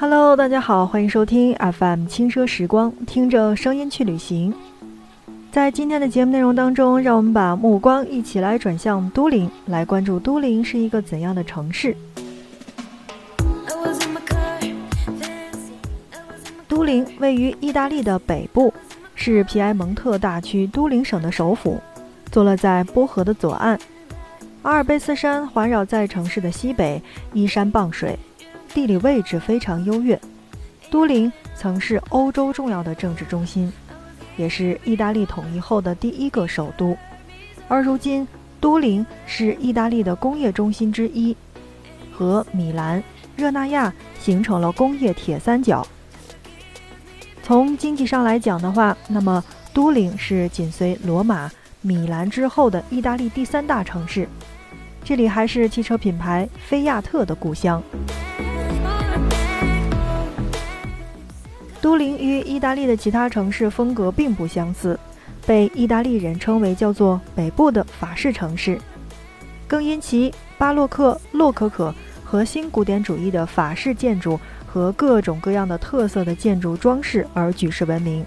Hello，大家好，欢迎收听 FM 轻奢时光，听着声音去旅行。在今天的节目内容当中，让我们把目光一起来转向都灵，来关注都灵是一个怎样的城市。都灵位于意大利的北部，是皮埃蒙特大区都灵省的首府，坐落在波河的左岸。阿尔卑斯山环绕在城市的西北，依山傍水，地理位置非常优越。都灵曾是欧洲重要的政治中心，也是意大利统一后的第一个首都。而如今，都灵是意大利的工业中心之一，和米兰、热那亚形成了工业铁三角。从经济上来讲的话，那么都灵是紧随罗马、米兰之后的意大利第三大城市。这里还是汽车品牌菲亚特的故乡。都灵与意大利的其他城市风格并不相似，被意大利人称为叫做“北部的法式城市”，更因其巴洛克、洛可可和新古典主义的法式建筑和各种各样的特色的建筑装饰而举世闻名。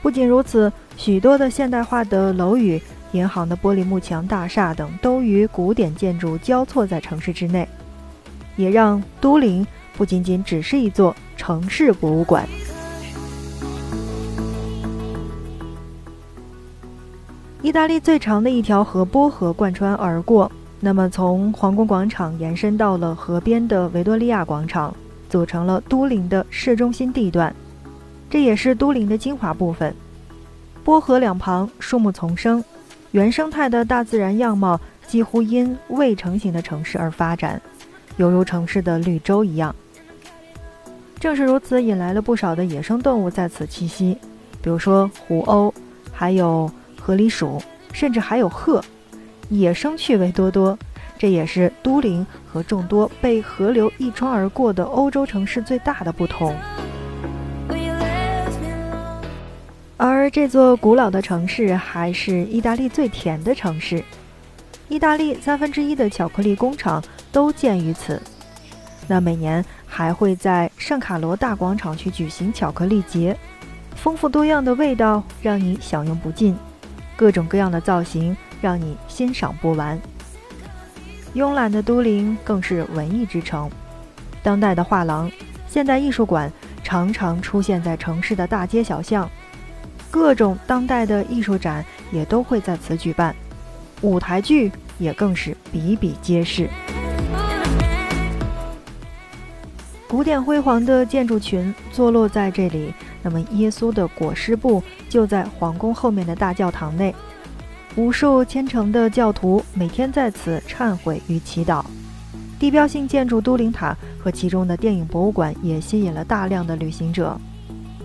不仅如此，许多的现代化的楼宇。银行的玻璃幕墙大厦等都与古典建筑交错在城市之内，也让都灵不仅仅只是一座城市博物馆。意大利最长的一条河波河贯穿而过，那么从皇宫广场延伸到了河边的维多利亚广场，组成了都灵的市中心地段，这也是都灵的精华部分。波河两旁树木丛生。原生态的大自然样貌几乎因未成型的城市而发展，犹如城市的绿洲一样。正是如此，引来了不少的野生动物在此栖息，比如说狐鸥，还有河狸鼠，甚至还有鹤，野生趣味多多。这也是都灵和众多被河流一穿而过的欧洲城市最大的不同。而这座古老的城市还是意大利最甜的城市，意大利三分之一的巧克力工厂都建于此。那每年还会在圣卡罗大广场去举行巧克力节，丰富多样的味道让你享用不尽，各种各样的造型让你欣赏不完。慵懒的都灵更是文艺之城，当代的画廊、现代艺术馆常常出现在城市的大街小巷。各种当代的艺术展也都会在此举办，舞台剧也更是比比皆是。古典辉煌的建筑群坐落在这里，那么耶稣的裹尸布就在皇宫后面的大教堂内，无数虔诚的教徒每天在此忏悔与祈祷。地标性建筑都灵塔和其中的电影博物馆也吸引了大量的旅行者。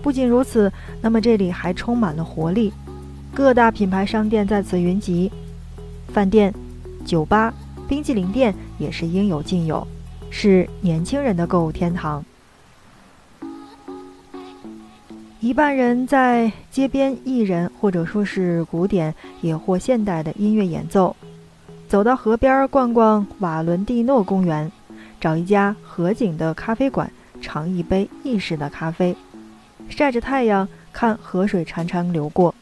不仅如此，那么这里还充满了活力，各大品牌商店在此云集，饭店、酒吧、冰淇淋店也是应有尽有，是年轻人的购物天堂。一半人在街边，艺人或者说是古典也或现代的音乐演奏，走到河边逛逛瓦伦蒂诺公园，找一家河景的咖啡馆，尝一杯意式的咖啡。晒着太阳，看河水潺潺流过，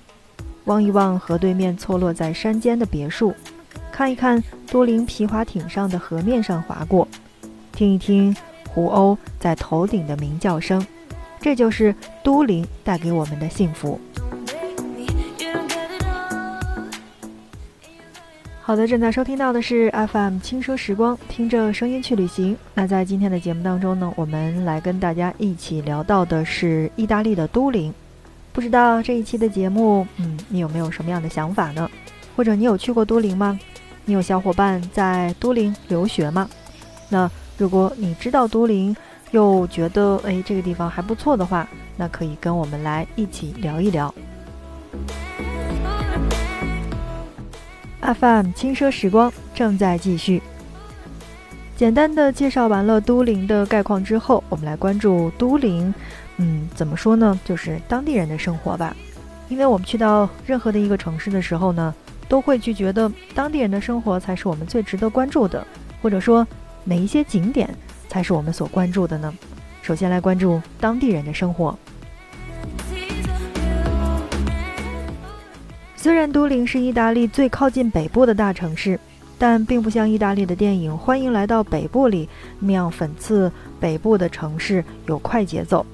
望一望河对面错落在山间的别墅，看一看多林皮划艇上的河面上划过，听一听湖鸥在头顶的鸣叫声，这就是都灵带给我们的幸福。好的，正在收听到的是 FM 轻奢时光，听着声音去旅行。那在今天的节目当中呢，我们来跟大家一起聊到的是意大利的都灵。不知道这一期的节目，嗯，你有没有什么样的想法呢？或者你有去过都灵吗？你有小伙伴在都灵留学吗？那如果你知道都灵，又觉得哎这个地方还不错的话，那可以跟我们来一起聊一聊。FM 轻奢时光正在继续。简单的介绍完了都灵的概况之后，我们来关注都灵。嗯，怎么说呢？就是当地人的生活吧。因为我们去到任何的一个城市的时候呢，都会去觉得当地人的生活才是我们最值得关注的，或者说哪一些景点才是我们所关注的呢？首先来关注当地人的生活。虽然都灵是意大利最靠近北部的大城市，但并不像意大利的电影《欢迎来到北部》里那样讽刺北部的城市有快节奏。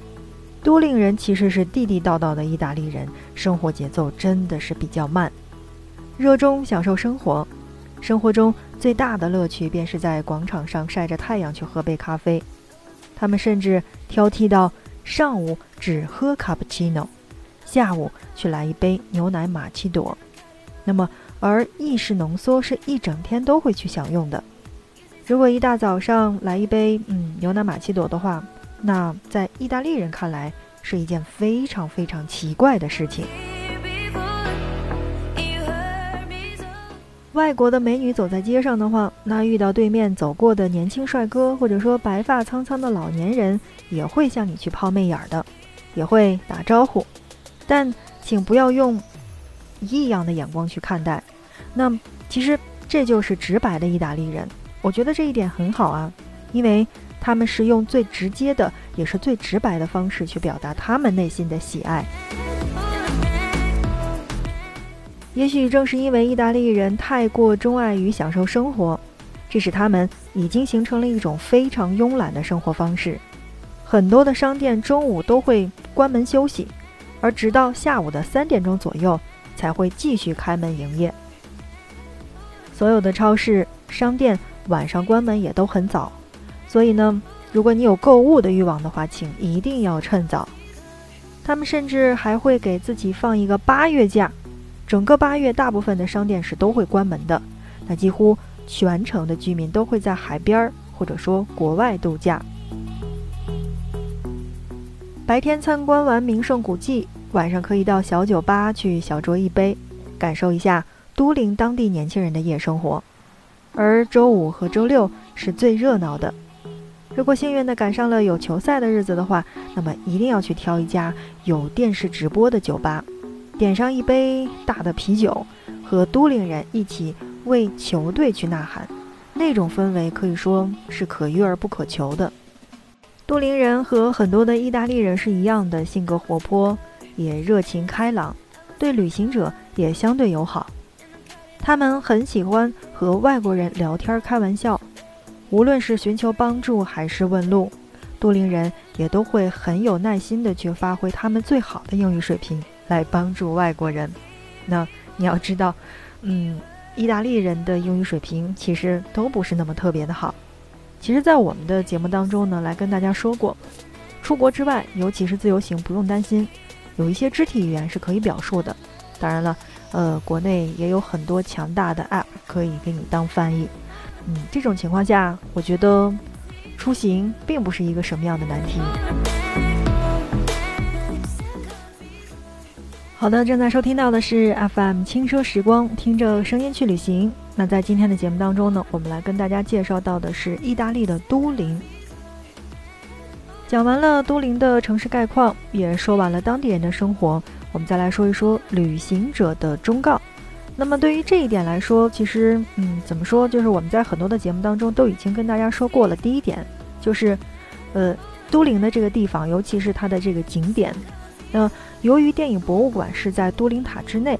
都灵人其实是地地道道的意大利人，生活节奏真的是比较慢，热衷享受生活。生活中最大的乐趣便是在广场上晒着太阳去喝杯咖啡。他们甚至挑剔到上午只喝卡布奇诺，下午去来一杯牛奶玛奇朵。那么，而意式浓缩是一整天都会去享用的。如果一大早上来一杯嗯牛奶玛奇朵的话，那在意大利人看来是一件非常非常奇怪的事情。外国的美女走在街上的话，那遇到对面走过的年轻帅哥，或者说白发苍苍的老年人，也会向你去抛媚眼的，也会打招呼。但请不要用异样的眼光去看待。那其实这就是直白的意大利人，我觉得这一点很好啊，因为他们是用最直接的，也是最直白的方式去表达他们内心的喜爱。也许正是因为意大利人太过钟爱于享受生活，这使他们已经形成了一种非常慵懒的生活方式。很多的商店中午都会关门休息，而直到下午的三点钟左右才会继续开门营业。所有的超市、商店晚上关门也都很早，所以呢，如果你有购物的欲望的话，请一定要趁早。他们甚至还会给自己放一个八月假。整个八月，大部分的商店是都会关门的。那几乎全城的居民都会在海边儿或者说国外度假。白天参观完名胜古迹，晚上可以到小酒吧去小酌一杯，感受一下都灵当地年轻人的夜生活。而周五和周六是最热闹的。如果幸运的赶上了有球赛的日子的话，那么一定要去挑一家有电视直播的酒吧。点上一杯大的啤酒，和都灵人一起为球队去呐喊，那种氛围可以说是可遇而不可求的。都灵人和很多的意大利人是一样的，性格活泼，也热情开朗，对旅行者也相对友好。他们很喜欢和外国人聊天开玩笑，无论是寻求帮助还是问路，都灵人也都会很有耐心的去发挥他们最好的英语水平。来帮助外国人，那你要知道，嗯，意大利人的英语水平其实都不是那么特别的好。其实，在我们的节目当中呢，来跟大家说过，出国之外，尤其是自由行，不用担心，有一些肢体语言是可以表述的。当然了，呃，国内也有很多强大的 App 可以给你当翻译。嗯，这种情况下，我觉得出行并不是一个什么样的难题。好的，正在收听到的是 FM 轻奢时光，听着声音去旅行。那在今天的节目当中呢，我们来跟大家介绍到的是意大利的都灵。讲完了都灵的城市概况，也说完了当地人的生活，我们再来说一说旅行者的忠告。那么对于这一点来说，其实，嗯，怎么说，就是我们在很多的节目当中都已经跟大家说过了。第一点就是，呃，都灵的这个地方，尤其是它的这个景点。那由于电影博物馆是在都灵塔之内，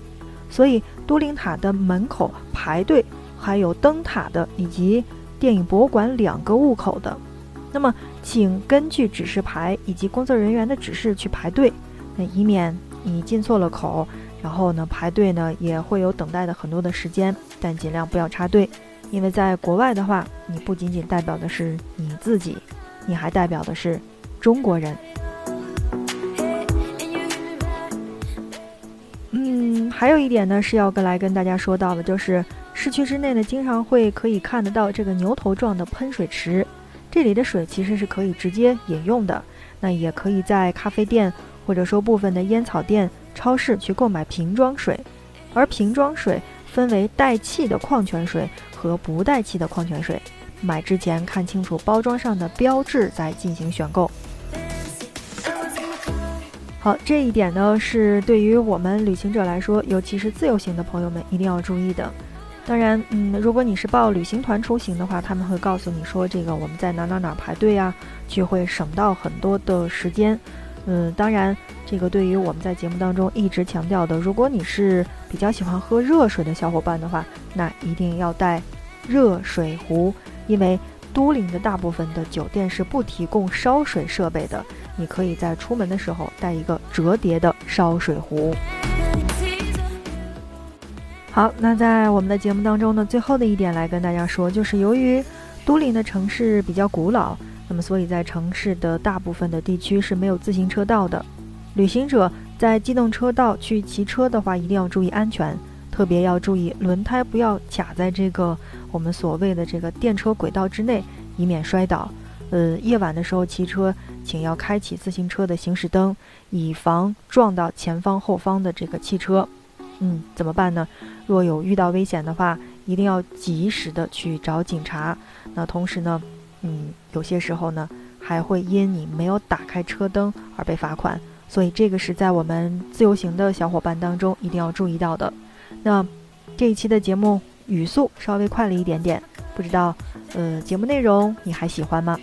所以都灵塔的门口排队，还有灯塔的以及电影博物馆两个入口的。那么，请根据指示牌以及工作人员的指示去排队，那以免你进错了口，然后呢排队呢也会有等待的很多的时间。但尽量不要插队，因为在国外的话，你不仅仅代表的是你自己，你还代表的是中国人。还有一点呢，是要跟来跟大家说到的，就是市区之内呢，经常会可以看得到这个牛头状的喷水池，这里的水其实是可以直接饮用的。那也可以在咖啡店或者说部分的烟草店、超市去购买瓶装水，而瓶装水分为带气的矿泉水和不带气的矿泉水，买之前看清楚包装上的标志再进行选购。好，这一点呢是对于我们旅行者来说，尤其是自由行的朋友们一定要注意的。当然，嗯，如果你是报旅行团出行的话，他们会告诉你说，这个我们在哪哪哪排队啊，就会省到很多的时间。嗯，当然，这个对于我们在节目当中一直强调的，如果你是比较喜欢喝热水的小伙伴的话，那一定要带热水壶，因为都灵的大部分的酒店是不提供烧水设备的。你可以在出门的时候带一个折叠的烧水壶。好，那在我们的节目当中呢，最后的一点来跟大家说，就是由于都灵的城市比较古老，那么所以在城市的大部分的地区是没有自行车道的。旅行者在机动车道去骑车的话，一定要注意安全，特别要注意轮胎不要卡在这个我们所谓的这个电车轨道之内，以免摔倒。呃，夜晚的时候骑车，请要开启自行车的行驶灯，以防撞到前方后方的这个汽车。嗯，怎么办呢？若有遇到危险的话，一定要及时的去找警察。那同时呢，嗯，有些时候呢，还会因你没有打开车灯而被罚款。所以这个是在我们自由行的小伙伴当中一定要注意到的。那这一期的节目语速稍微快了一点点，不知道，呃，节目内容你还喜欢吗？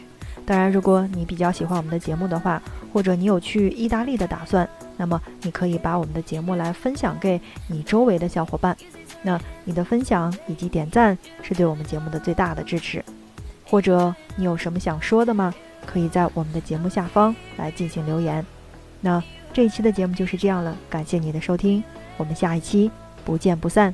当然，如果你比较喜欢我们的节目的话，或者你有去意大利的打算，那么你可以把我们的节目来分享给你周围的小伙伴。那你的分享以及点赞是对我们节目的最大的支持。或者你有什么想说的吗？可以在我们的节目下方来进行留言。那这一期的节目就是这样了，感谢你的收听，我们下一期不见不散。